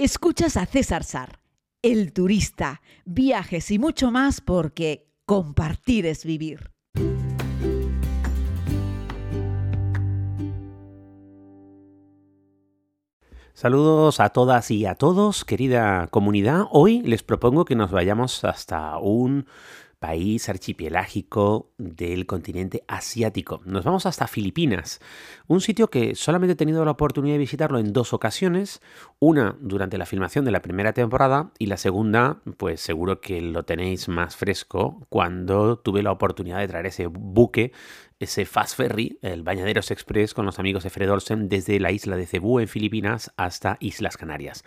Escuchas a César Sar, el turista, viajes y mucho más porque compartir es vivir. Saludos a todas y a todos, querida comunidad. Hoy les propongo que nos vayamos hasta un país archipelágico del continente asiático. Nos vamos hasta Filipinas, un sitio que solamente he tenido la oportunidad de visitarlo en dos ocasiones, una durante la filmación de la primera temporada y la segunda, pues seguro que lo tenéis más fresco cuando tuve la oportunidad de traer ese buque ese fast ferry, el Bañaderos Express, con los amigos de Fred Olsen desde la isla de Cebú en Filipinas hasta Islas Canarias.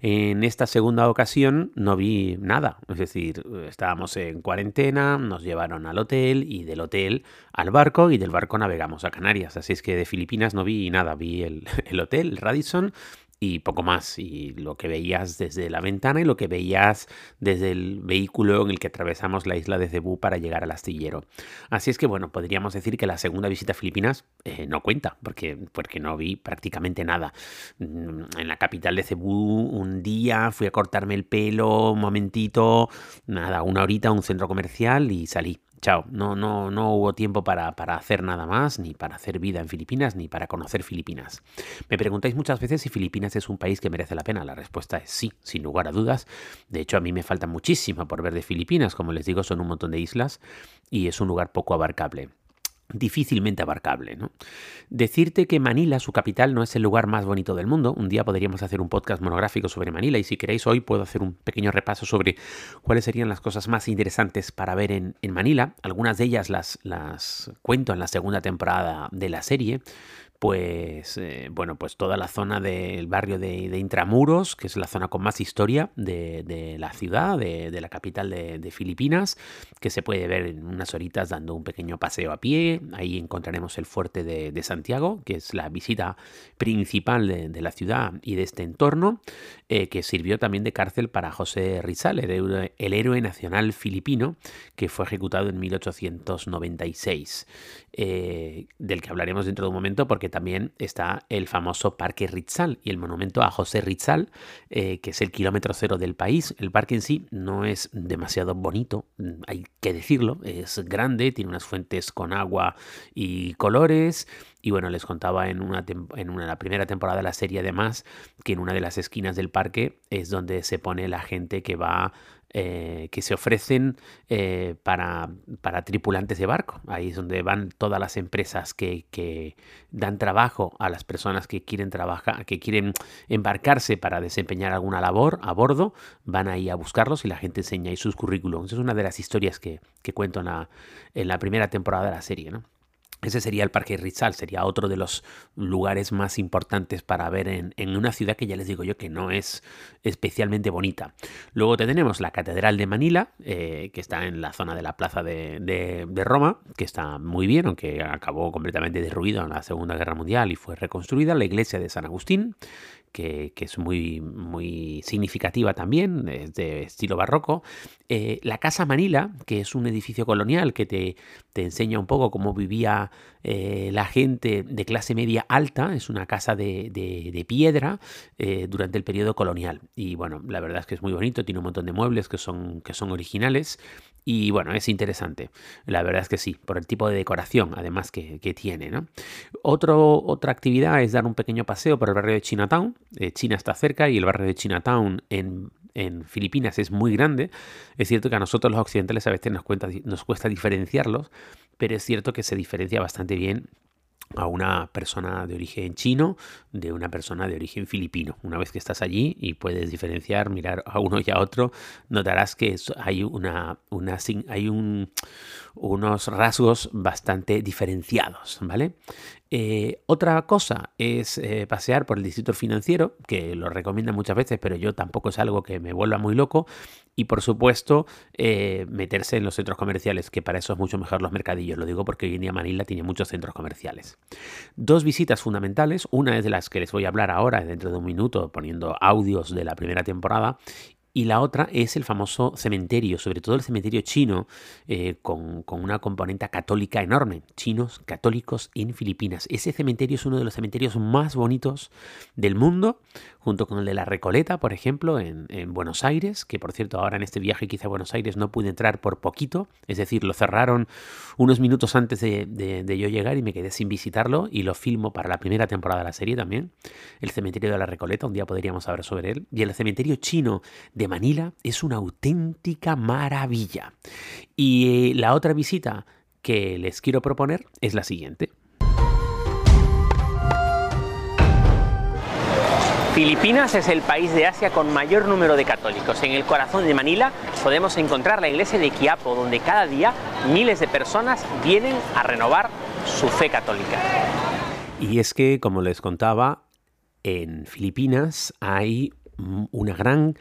En esta segunda ocasión no vi nada, es decir, estábamos en cuarentena, nos llevaron al hotel y del hotel al barco y del barco navegamos a Canarias. Así es que de Filipinas no vi nada, vi el, el hotel, el Radisson, y poco más. Y lo que veías desde la ventana y lo que veías desde el vehículo en el que atravesamos la isla de Cebú para llegar al astillero. Así es que, bueno, podríamos decir que la segunda visita a Filipinas eh, no cuenta, porque, porque no vi prácticamente nada. Mm, en la capital de Cebú, un día fui a cortarme el pelo, un momentito, nada, una horita a un centro comercial y salí chao, no, no, no hubo tiempo para, para, hacer nada más, ni para hacer vida en Filipinas, ni para conocer Filipinas. Me preguntáis muchas veces si Filipinas es un país que merece la pena. La respuesta es sí, sin lugar a dudas. De hecho, a mí me falta muchísimo por ver de Filipinas. Como les digo, son un montón de islas y es un lugar poco abarcable difícilmente abarcable. ¿no? Decirte que Manila, su capital, no es el lugar más bonito del mundo. Un día podríamos hacer un podcast monográfico sobre Manila y si queréis hoy puedo hacer un pequeño repaso sobre cuáles serían las cosas más interesantes para ver en, Manila. Algunas de ellas las, las cuento en la segunda temporada de la serie, pues eh, bueno, pues toda la zona del barrio de, Intramuros, que es la zona con más historia de, la ciudad, de, la capital de, Filipinas, que se puede ver en unas horitas dando un pequeño paseo a pie. Ahí encontraremos el fuerte de, Santiago, que es la visita principal de, la ciudad y de este entorno, eh, que sirvió también de cárcel para José Rizal, el héroe, nacional filipino, que fue ejecutado en 1896, eh, del que hablaremos dentro de un momento porque también está el famoso Parque Rizal y el monumento a José Rizal, eh, que es el kilómetro cero del país. El parque en sí no es demasiado bonito, mm, hay que decirlo, es grande, tiene unas fuentes con agua y colores. Y bueno, les contaba en una, en una la primera temporada de la serie además que en una de las esquinas del parque es donde se pone la gente que va eh, que se ofrecen eh, para, para, tripulantes de barco. Ahí es donde van todas las empresas que, que, dan trabajo a las personas que quieren trabajar, que quieren embarcarse para desempeñar alguna labor a bordo, van ahí a buscarlos y la gente enseña ahí sus currículums. Es una de las historias que, que cuento en la, en la primera temporada de la serie, ¿no? Ese sería el Parque Rizal, sería otro de los lugares más importantes para ver en, una ciudad que ya les digo yo que no es especialmente bonita. Luego tenemos la Catedral de Manila, eh, que está en la zona de la Plaza de, Roma, que está muy bien, aunque acabó completamente derruido en la Segunda Guerra Mundial y fue reconstruida. La iglesia de San Agustín, que, es muy, muy significativa también, de estilo barroco. Eh, la Casa Manila, que es un edificio colonial que te, te enseña un poco cómo vivía eh, la gente de clase media alta, es una casa de, de, piedra eh, durante el periodo colonial. Y bueno, la verdad es que es muy bonito, tiene un montón de muebles que son, que son originales y bueno, es interesante. La verdad es que sí, por el tipo de decoración además que, tiene. ¿no? Otro, otra actividad es dar un pequeño paseo por el barrio de Chinatown. Eh, China está cerca y el barrio de Chinatown en, en, Filipinas es muy grande. Es cierto que a nosotros los occidentales a veces nos, nos cuesta diferenciarlos, pero es cierto que se diferencia bastante bien a una persona de origen chino de una persona de origen filipino. Una vez que estás allí y puedes diferenciar, mirar a uno y a otro, notarás que hay, una, hay un, unos rasgos bastante diferenciados, ¿vale? Eh, otra cosa es eh, pasear por el distrito financiero, que lo recomiendan muchas veces, pero yo tampoco es algo que me vuelva muy loco. Y por supuesto, eh, meterse en los centros comerciales, que para eso es mucho mejor los mercadillos. Lo digo porque hoy en día Manila tiene muchos centros comerciales. Dos visitas fundamentales. Una es de las que les voy a hablar ahora, dentro de un minuto, poniendo audios de la primera temporada y la otra es el famoso cementerio, sobre todo el cementerio chino, eh, con, una componente católica enorme. Chinos católicos en Filipinas. Ese cementerio es uno de los cementerios más bonitos del mundo, junto con el de la Recoleta, por ejemplo, en, Buenos Aires, que por cierto ahora en este viaje quizá a Buenos Aires no pude entrar por poquito, es decir, lo cerraron unos minutos antes de, de yo llegar y me quedé sin visitarlo y lo filmo para la primera temporada de la serie también. El cementerio de la Recoleta, un día podríamos hablar sobre él. Y el cementerio chino de Manila es una auténtica maravilla. Y eh, la otra visita que les quiero proponer es la siguiente. Filipinas es el país de Asia con mayor número de católicos. En el corazón de Manila podemos encontrar la iglesia de Quiapo, donde cada día miles de personas vienen a renovar su fe católica. Y es que, como les contaba, en Filipinas hay una gran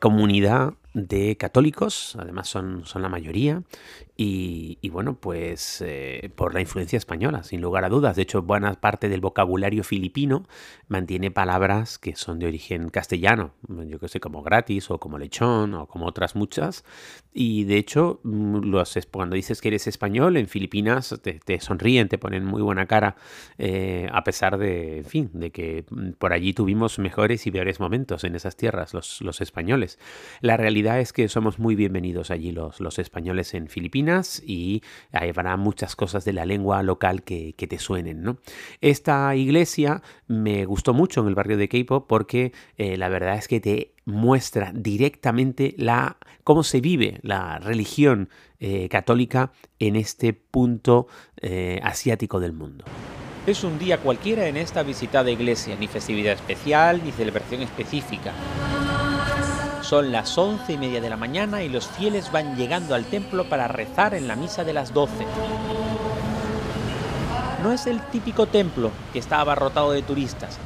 comunidad de católicos, además son, son la mayoría, y, bueno, pues eh, por la influencia española, sin lugar a dudas. De hecho, buena parte del vocabulario filipino mantiene palabras que son de origen castellano, yo que sé, como gratis o como lechón o como otras muchas. Y de hecho, mm, los, cuando dices que eres español, en Filipinas te, sonríen, te ponen muy buena cara, eh, a pesar de, fin, de que mm, por allí tuvimos mejores y peores momentos en esas tierras, los, los españoles. La realidad es que somos muy bienvenidos allí los, los españoles en Filipinas y habrá muchas cosas de la lengua local que, te suenen. ¿no? Esta iglesia me gustó mucho en el barrio de Keipo porque eh, la verdad es que te muestra directamente la, cómo se vive la religión eh, católica en este punto eh, asiático del mundo. Es un día cualquiera en esta visitada iglesia, ni festividad especial ni celebración específica. Son las once y media de la mañana y los fieles van llegando al templo para rezar en la misa de las doce. No es el típico templo que está abarrotado de turistas.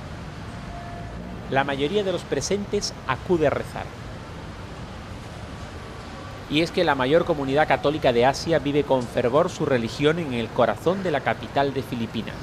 La mayoría de los presentes acude a rezar. Y es que la mayor comunidad católica de Asia vive con fervor su religión en el corazón de la capital de Filipinas.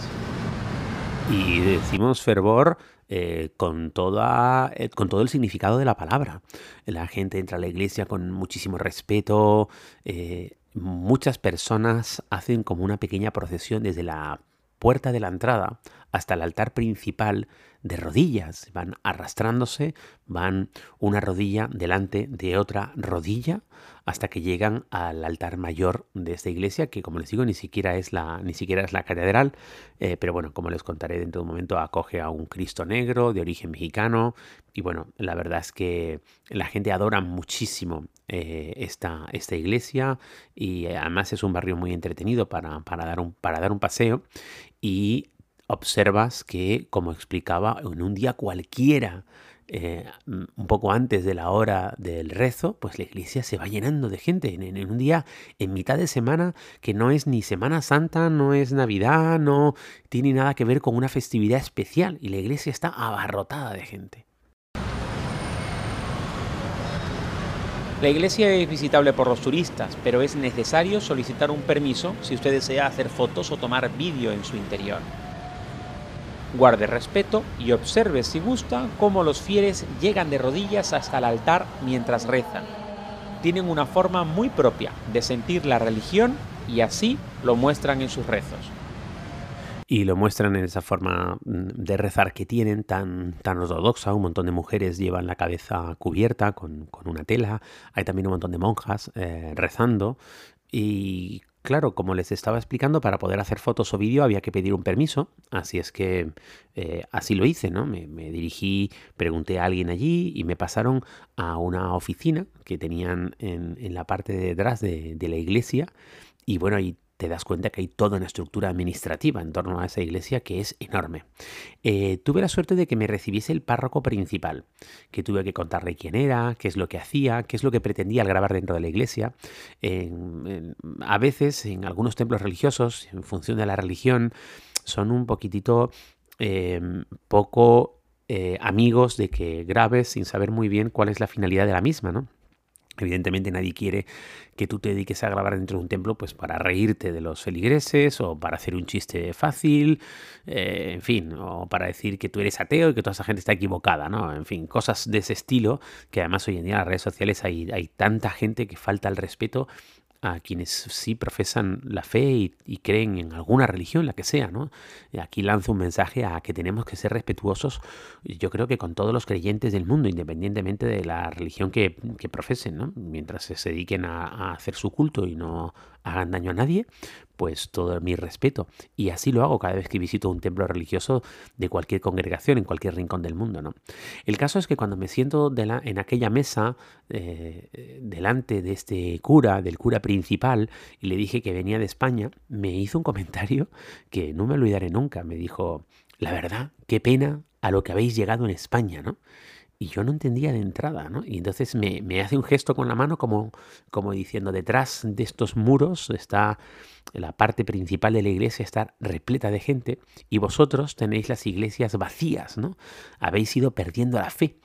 Y decimos fervor eh, con, toda, eh, con todo el significado de la palabra. La gente entra a la iglesia con muchísimo respeto. Eh, muchas personas hacen como una pequeña procesión desde la puerta de la entrada hasta el altar principal de rodillas. Van arrastrándose, van una rodilla delante de otra rodilla hasta que llegan al altar mayor de esta iglesia, que como les digo, ni siquiera es la, ni siquiera es la catedral, eh, pero bueno, como les contaré dentro de un momento, acoge a un Cristo negro de origen mexicano. Y bueno, la verdad es que la gente adora muchísimo eh, esta, esta iglesia y además es un barrio muy entretenido para, para, dar, un, para dar un paseo. Y observas que, como explicaba, en un día cualquiera, eh, un poco antes de la hora del rezo, pues la iglesia se va llenando de gente en, un día, en mitad de semana, que no es ni Semana Santa, no es Navidad, no tiene nada que ver con una festividad especial y la iglesia está abarrotada de gente. La iglesia es visitable por los turistas, pero es necesario solicitar un permiso si usted desea hacer fotos o tomar vídeo en su interior. Guarde respeto y observe si gusta cómo los fieles llegan de rodillas hasta el altar mientras rezan. Tienen una forma muy propia de sentir la religión y así lo muestran en sus rezos. Y lo muestran en esa forma mm, de rezar que tienen tan, tan ortodoxa. Un montón de mujeres llevan la cabeza cubierta con, una tela. Hay también un montón de monjas eh, rezando. Y Claro, como les estaba explicando, para poder hacer fotos o vídeo había que pedir un permiso, así es que eh, así lo hice, ¿no? Me, dirigí, pregunté a alguien allí y me pasaron a una oficina que tenían en, la parte de detrás de, de la iglesia y bueno, ahí te das cuenta que hay toda una estructura administrativa en torno a esa iglesia que es enorme. Eh, tuve la suerte de que me recibiese el párroco principal, que tuve que contarle quién era, qué es lo que hacía, qué es lo que pretendía al grabar dentro de la iglesia. a veces, en algunos templos religiosos, en función de la religión, son un poquitito em, poco eh, amigos de que grabes sin saber muy bien cuál es la finalidad de la misma, ¿no? Evidentemente nadie quiere que tú te dediques a grabar dentro de un templo pues para reírte de los feligreses o para hacer un chiste fácil, eh, en fin, o para decir que tú eres ateo y que toda esa gente está equivocada, ¿no? En fin, cosas de ese estilo que además hoy en día en las redes sociales hay, hay tanta gente que falta el respeto a quienes sí profesan la fe y, creen en alguna religión, la que sea, ¿no? Aquí lanzo un mensaje a que tenemos que ser respetuosos, yo creo que con todos los creyentes del mundo, independientemente de la religión que, profesen, ¿no? Mientras se dediquen a hacer su culto y no hagan daño a nadie, pues todo mi respeto. Y así lo hago cada vez que visito un templo religioso de cualquier congregación, en cualquier rincón del mundo. ¿no? El caso es que cuando me siento de la, en aquella mesa eh, delante de este cura, del cura principal, y le dije que venía de España, me hizo un comentario que no me olvidaré nunca. Me dijo, la verdad, qué pena a lo que habéis llegado en España, ¿no? Y yo no entendía de entrada, ¿no? Y entonces me, me, hace un gesto con la mano como, como diciendo, detrás de estos muros está la parte principal de la iglesia, está repleta de gente y vosotros tenéis las iglesias vacías, ¿no? Habéis ido perdiendo la fe.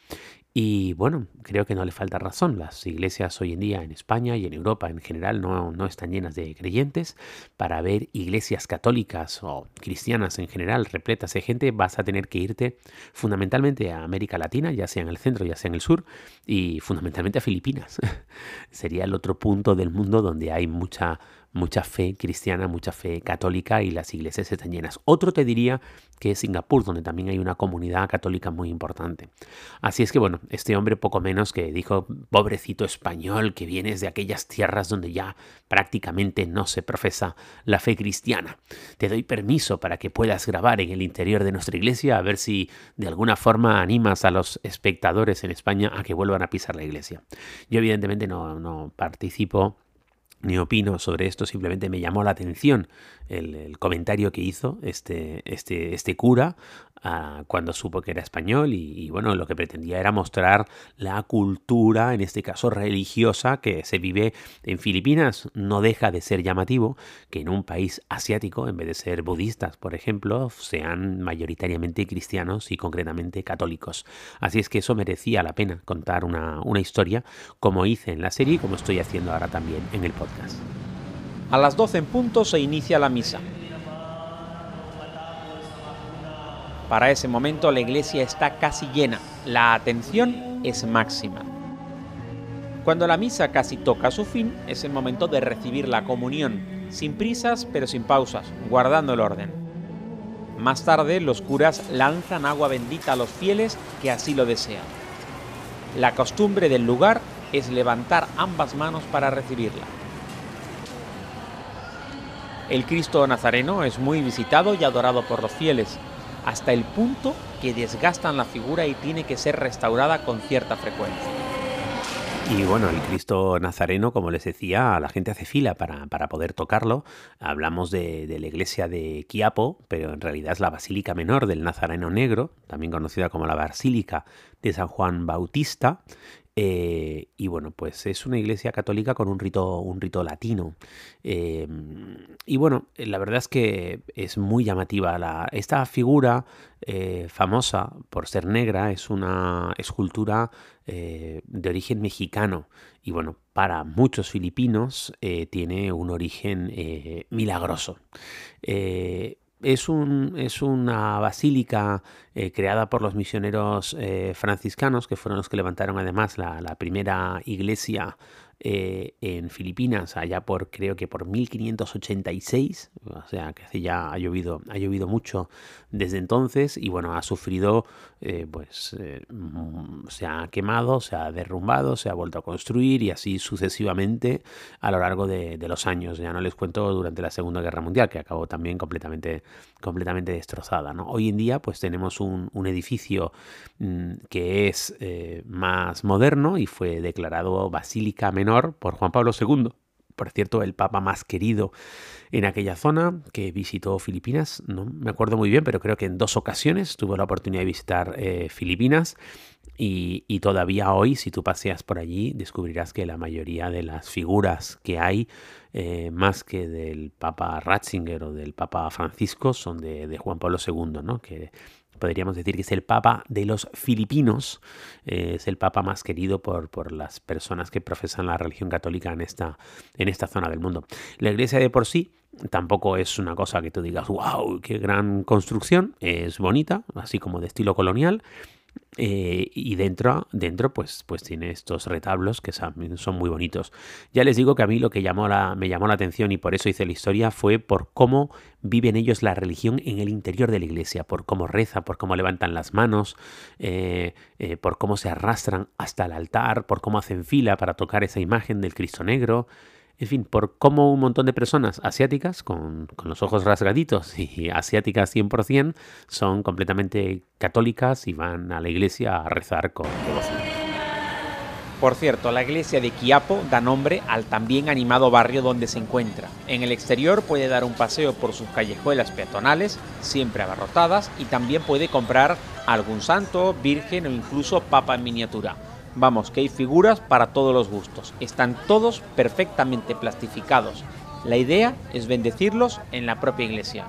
Y bueno, creo que no le falta razón. Las iglesias hoy en día en España y en Europa en general no, no, están llenas de creyentes. Para ver iglesias católicas o cristianas en general repletas de gente vas a tener que irte fundamentalmente a América Latina, ya sea en el centro, ya sea en el sur, y fundamentalmente a Filipinas. Sería el otro punto del mundo donde hay mucha mucha fe cristiana, mucha fe católica y las iglesias están llenas. Otro te diría que es Singapur, donde también hay una comunidad católica muy importante. Así es que bueno, este hombre poco menos que dijo, pobrecito español, que vienes de aquellas tierras donde ya prácticamente no se profesa la fe cristiana. Te doy permiso para que puedas grabar en el interior de nuestra iglesia a ver si de alguna forma animas a los espectadores en España a que vuelvan a pisar la iglesia. Yo evidentemente no, no participo ni opino sobre esto, simplemente me llamó la atención el, comentario que hizo este, este, este cura ah, cuando supo que era español y, bueno, lo que pretendía era mostrar la cultura, en este caso religiosa, que se vive en Filipinas. No deja de ser llamativo que en un país asiático, en vez de ser budistas, por ejemplo, sean mayoritariamente cristianos y concretamente católicos. Así es que eso merecía la pena contar una, una historia como hice en la serie y como estoy haciendo ahora también en el podcast. A las 12 en punto se inicia la misa. Para ese momento la iglesia está casi llena, la atención es máxima. Cuando la misa casi toca su fin, es el momento de recibir la comunión, sin prisas pero sin pausas, guardando el orden. Más tarde los curas lanzan agua bendita a los fieles que así lo desean. La costumbre del lugar es levantar ambas manos para recibirla. El Cristo Nazareno es muy visitado y adorado por los fieles, hasta el punto que desgastan la figura y tiene que ser restaurada con cierta frecuencia. Y bueno, el Cristo Nazareno, como les decía, la gente hace fila para, poder tocarlo. Hablamos de, de, la iglesia de Quiapo, pero en realidad es la Basílica Menor del Nazareno Negro, también conocida como la Basílica de San Juan Bautista. Eh, y bueno, pues es una iglesia católica con un rito, un rito latino. Em, y bueno, la verdad es que es muy llamativa. La, esta figura eh, famosa por ser negra es una escultura eh, de origen mexicano. Y bueno, para muchos filipinos tiene un origen milagroso. Es, un, es, una basílica eh, creada por los misioneros eh, franciscanos, que fueron los que levantaron además la, la primera iglesia eh, en Filipinas allá por creo que por 1586, o sea que ya ha llovido, ha llovido mucho desde entonces y bueno, ha sufrido, eh, pues eh, mm, se ha quemado, se ha derrumbado, se ha vuelto a construir y así sucesivamente a lo largo de, los años. Ya no les cuento durante la Segunda Guerra Mundial, que acabó también completamente, completamente destrozada. ¿no? Hoy en día pues tenemos un, un edificio mm, que es más moderno y fue declarado Basílica Menor por Juan Pablo II, por cierto, el papa más querido en aquella zona, que visitó Filipinas, no me acuerdo muy bien, pero creo que en dos ocasiones tuvo la oportunidad de visitar eh, Filipinas y, todavía hoy, si tú paseas por allí, descubrirás que la mayoría de las figuras que hay, eh, más que del Papa Ratzinger o del Papa Francisco, son de, Juan Pablo II, ¿no? que podríamos decir que es el Papa de los filipinos, eh, es el Papa más querido por, por, las personas que profesan la religión católica en esta, en esta zona del mundo. La iglesia de por sí tampoco es una cosa que tú digas, wow, qué gran construcción, es bonita, así como de estilo colonial, eh, y dentro, dentro pues, pues tiene estos retablos que son, muy bonitos. Ya les digo que a mí lo que llamó la, me llamó la atención y por eso hice la historia fue por cómo viven ellos la religión en el interior de la iglesia, por cómo reza, por cómo levantan las manos, eh, eh, por cómo se arrastran hasta el altar, por cómo hacen fila para tocar esa imagen del Cristo Negro en fin, por cómo un montón de personas asiáticas, con, los ojos rasgaditos y asiáticas 100%, son completamente católicas y van a la iglesia a rezar con devoción. Por cierto, la iglesia de Quiapo da nombre al también animado barrio donde se encuentra. En el exterior puede dar un paseo por sus callejuelas peatonales, siempre abarrotadas, y también puede comprar algún santo, virgen o incluso papa en miniatura. Vamos, que hay figuras para todos los gustos. Están todos perfectamente plastificados. La idea es bendecirlos en la propia iglesia.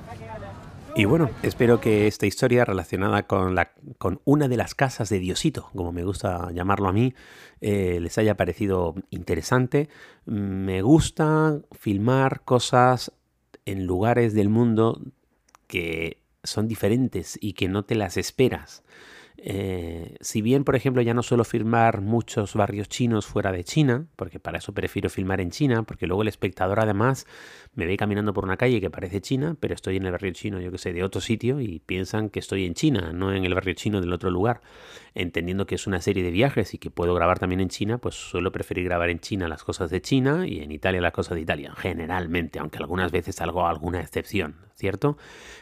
Y bueno, espero que esta historia relacionada con, la, con una de las casas de Diosito, como me gusta llamarlo a mí, eh, les haya parecido interesante. Me gusta filmar cosas en lugares del mundo que son diferentes y que no te las esperas. Eh, si bien, por ejemplo, ya no suelo filmar muchos barrios chinos fuera de China, porque para eso prefiero filmar en China, porque luego el espectador además me ve caminando por una calle que parece China, pero estoy en el barrio chino, yo que sé, de otro sitio y piensan que estoy en China, no en el barrio chino del otro lugar. Entendiendo que es una serie de viajes y que puedo grabar también en China, pues suelo preferir grabar en China las cosas de China y en Italia las cosas de Italia, generalmente, aunque algunas veces hago alguna excepción, ¿cierto?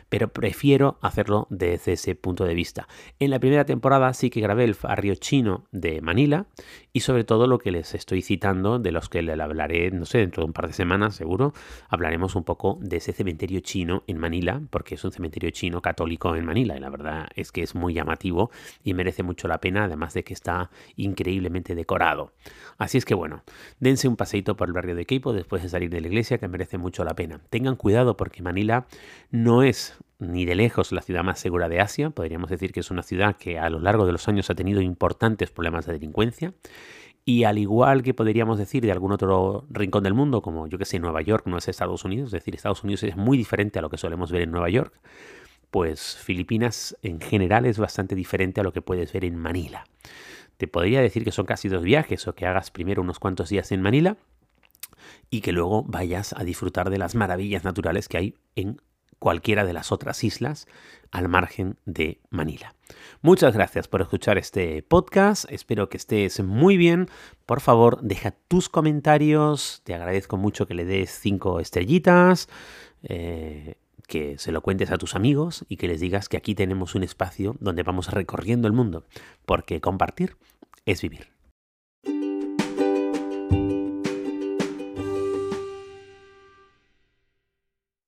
Pero prefiero hacerlo desde ese punto de vista. En la primera temporada sí que grabé el barrio chino de Manila y sobre todo lo que les estoy citando, de los que le hablaré, no sé, dentro de un par de semanas seguro, hablaremos un poco de ese cementerio chino en Manila, porque es un cementerio chino católico en Manila y la verdad es que es muy llamativo y merece mucho la pena, además de que está increíblemente decorado. Así es que bueno, dense un paseito por el barrio de Keipo después de salir de la iglesia que merece mucho la pena. Tengan cuidado porque Manila no es ni de lejos la ciudad más segura de Asia. Podríamos decir que es una ciudad que a lo largo de los años ha tenido importantes problemas de delincuencia. Y al igual que podríamos decir de algún otro rincón del mundo, como yo que sé, Nueva York no es Estados Unidos, es decir, Estados Unidos es muy diferente a lo que solemos ver en Nueva York, pues Filipinas en general es bastante diferente a lo que puedes ver en Manila. Te podría decir que son casi dos viajes o que hagas primero unos cuantos días en Manila y que luego vayas a disfrutar de las maravillas naturales que hay en cualquiera de las otras islas al margen de Manila. Muchas gracias por escuchar este podcast, espero que estés muy bien. Por favor, deja tus comentarios, te agradezco mucho que le des cinco estrellitas. Eh, que se lo cuentes a tus amigos y que les digas que aquí tenemos un espacio donde vamos recorriendo el mundo, porque compartir es vivir.